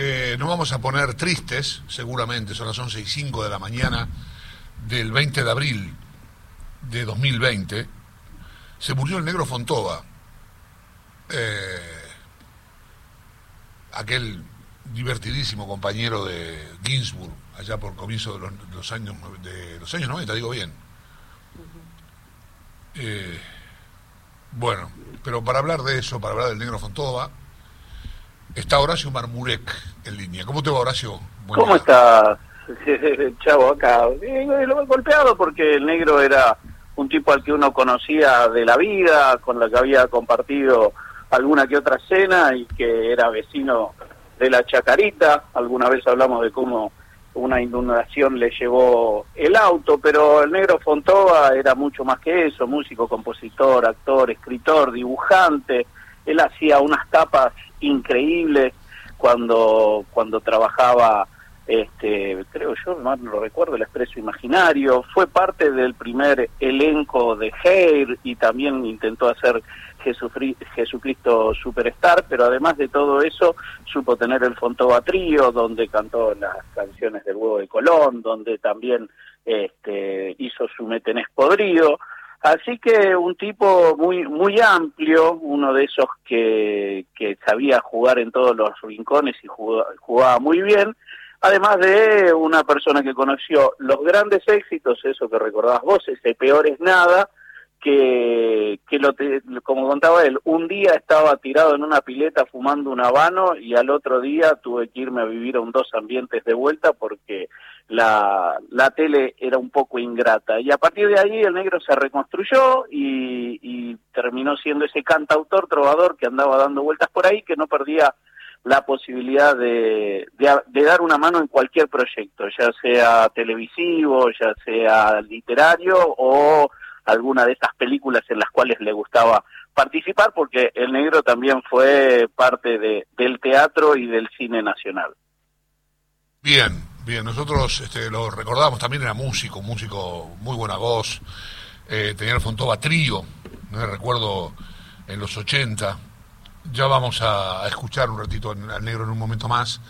eh, nos vamos a poner tristes, seguramente, son las 11 y 5 de la mañana del 20 de abril de 2020. Se murió el negro Fontova, eh, aquel divertidísimo compañero de Ginsburg, allá por comienzo de los, años de los años 90, digo bien. Eh, bueno, pero para hablar de eso, para hablar del negro Fontova, está Horacio Marmurek en línea. ¿Cómo te va, Horacio? ¿Cómo estás, chavo, acá? Lo he golpeado porque el negro era un tipo al que uno conocía de la vida, con la que había compartido alguna que otra cena y que era vecino de la Chacarita. Alguna vez hablamos de cómo una inundación le llevó el auto, pero el negro Fontova era mucho más que eso, músico, compositor, actor, escritor, dibujante. Él hacía unas tapas increíbles cuando, cuando trabajaba, este, creo yo, no lo recuerdo, el Expreso Imaginario. Fue parte del primer elenco de Hair y también intentó hacer Jesucristo Superstar, pero además de todo eso, supo tener el Fontova Trío, donde cantó las canciones del huevo de Colón, donde también este, hizo su metenés podrido. Así que un tipo muy muy amplio, uno de esos que, que sabía jugar en todos los rincones y jugaba, jugaba muy bien, además de una persona que conoció los grandes éxitos, eso que recordabas vos, ese peor es nada, que, que lo como contaba él, un día estaba tirado en una pileta fumando un habano y al otro día tuve que irme a vivir a un dos ambientes de vuelta porque la, la tele era un poco ingrata. Y a partir de ahí el negro se reconstruyó y, y terminó siendo ese cantautor, trovador que andaba dando vueltas por ahí, que no perdía la posibilidad de, de, de, dar una mano en cualquier proyecto, ya sea televisivo, ya sea literario o alguna de estas películas en las cuales le gustaba participar, porque el negro también fue parte de, del teatro y del cine nacional. Bien, bien, nosotros este, lo recordamos, también era músico, músico muy buena voz, eh, tenía el Fontova Trío, no recuerdo en los 80, ya vamos a, escuchar un ratito al negro en un momento más,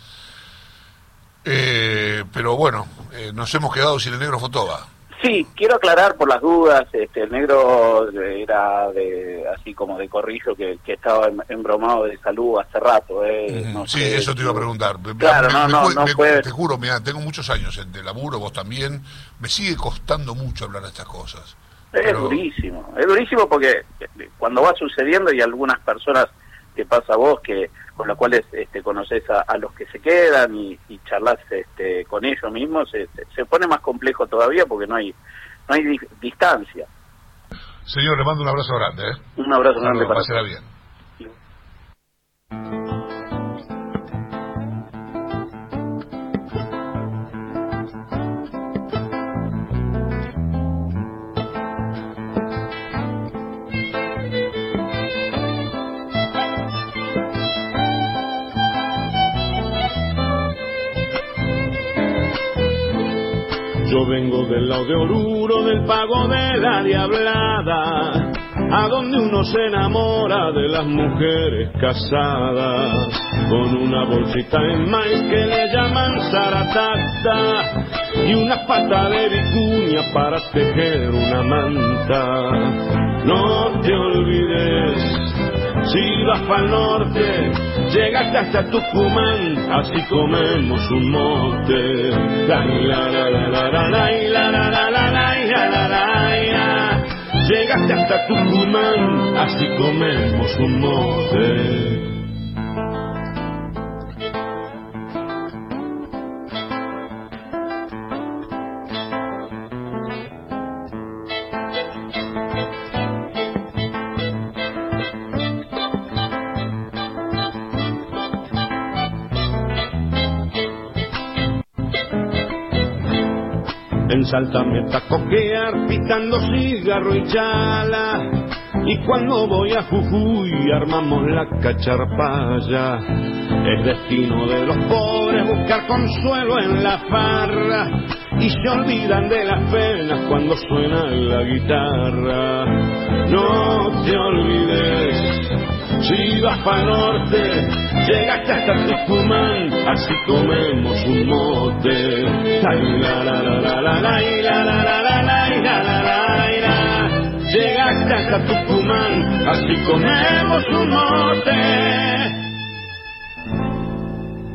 eh, pero bueno, eh, nos hemos quedado sin el negro Fontova. Sí, quiero aclarar por las dudas, este, el negro era de así como de corrillo que, que estaba embromado de salud hace rato. Eh, sí, eso te iba a preguntar. Claro, no, no, no Te juro, mira, tengo muchos años de laburo, vos también, me sigue costando mucho hablar de estas cosas. Es durísimo, es durísimo porque eh, cuando va sucediendo y algunas personas te pasa a vos que con las cuales este, conoces a, los que se quedan y, y charlas este, con ellos mismos, se, se, pone más complejo todavía porque no hay no hay distancia. Señor, le mando un abrazo grande. ¿eh? Un abrazo grande para será bien. Vengo del lado de Oruro, del pago de la diablada, a donde uno se enamora de las mujeres casadas, con una bolsita en maíz que le llaman zaratata, y una pata de vicuña para tejer una manta. No te olvides si vas para norte, llegaste hasta Tucumán, así comemos un mote. Llegaste hasta Tucumán, así comemos un mote. Salta me a coquear picando cigarro y chala. Y cuando voy a Jujuy armamos la cacharpaya. Es destino de los pobres buscar consuelo en la farra. Y se olvidan de las penas cuando suena la guitarra. No te olvides, si vas para norte, llegaste hasta Tucumán, así comemos un mote. Llegaste hasta Tucumán, así comemos un mote.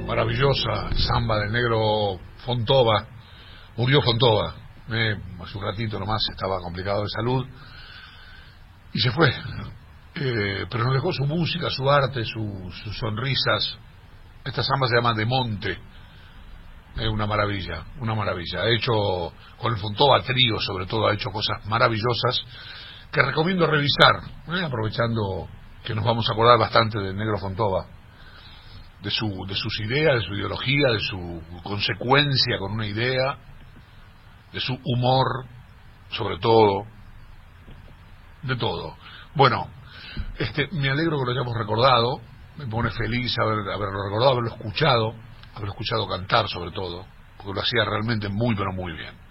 Maravillosa samba del negro Fontova. Murió Fontova. Eh, hace un ratito nomás estaba complicado de salud. Y se fue. Eh, pero nos dejó su música, su arte, sus sonrisas. Esta samba se llama De Monte. Es una maravilla, una maravilla. Ha hecho, con el Fontova Trío sobre todo, ha hecho cosas maravillosas que recomiendo revisar, ¿eh? aprovechando que nos vamos a acordar bastante del negro Fontova, de, su, de sus ideas, de su ideología, de su consecuencia con una idea, de su humor, sobre todo, de todo. Bueno, este, me alegro que lo hayamos recordado, me pone feliz haber, haberlo recordado, haberlo escuchado, haberlo escuchado cantar sobre todo, porque lo hacía realmente muy, pero muy bien.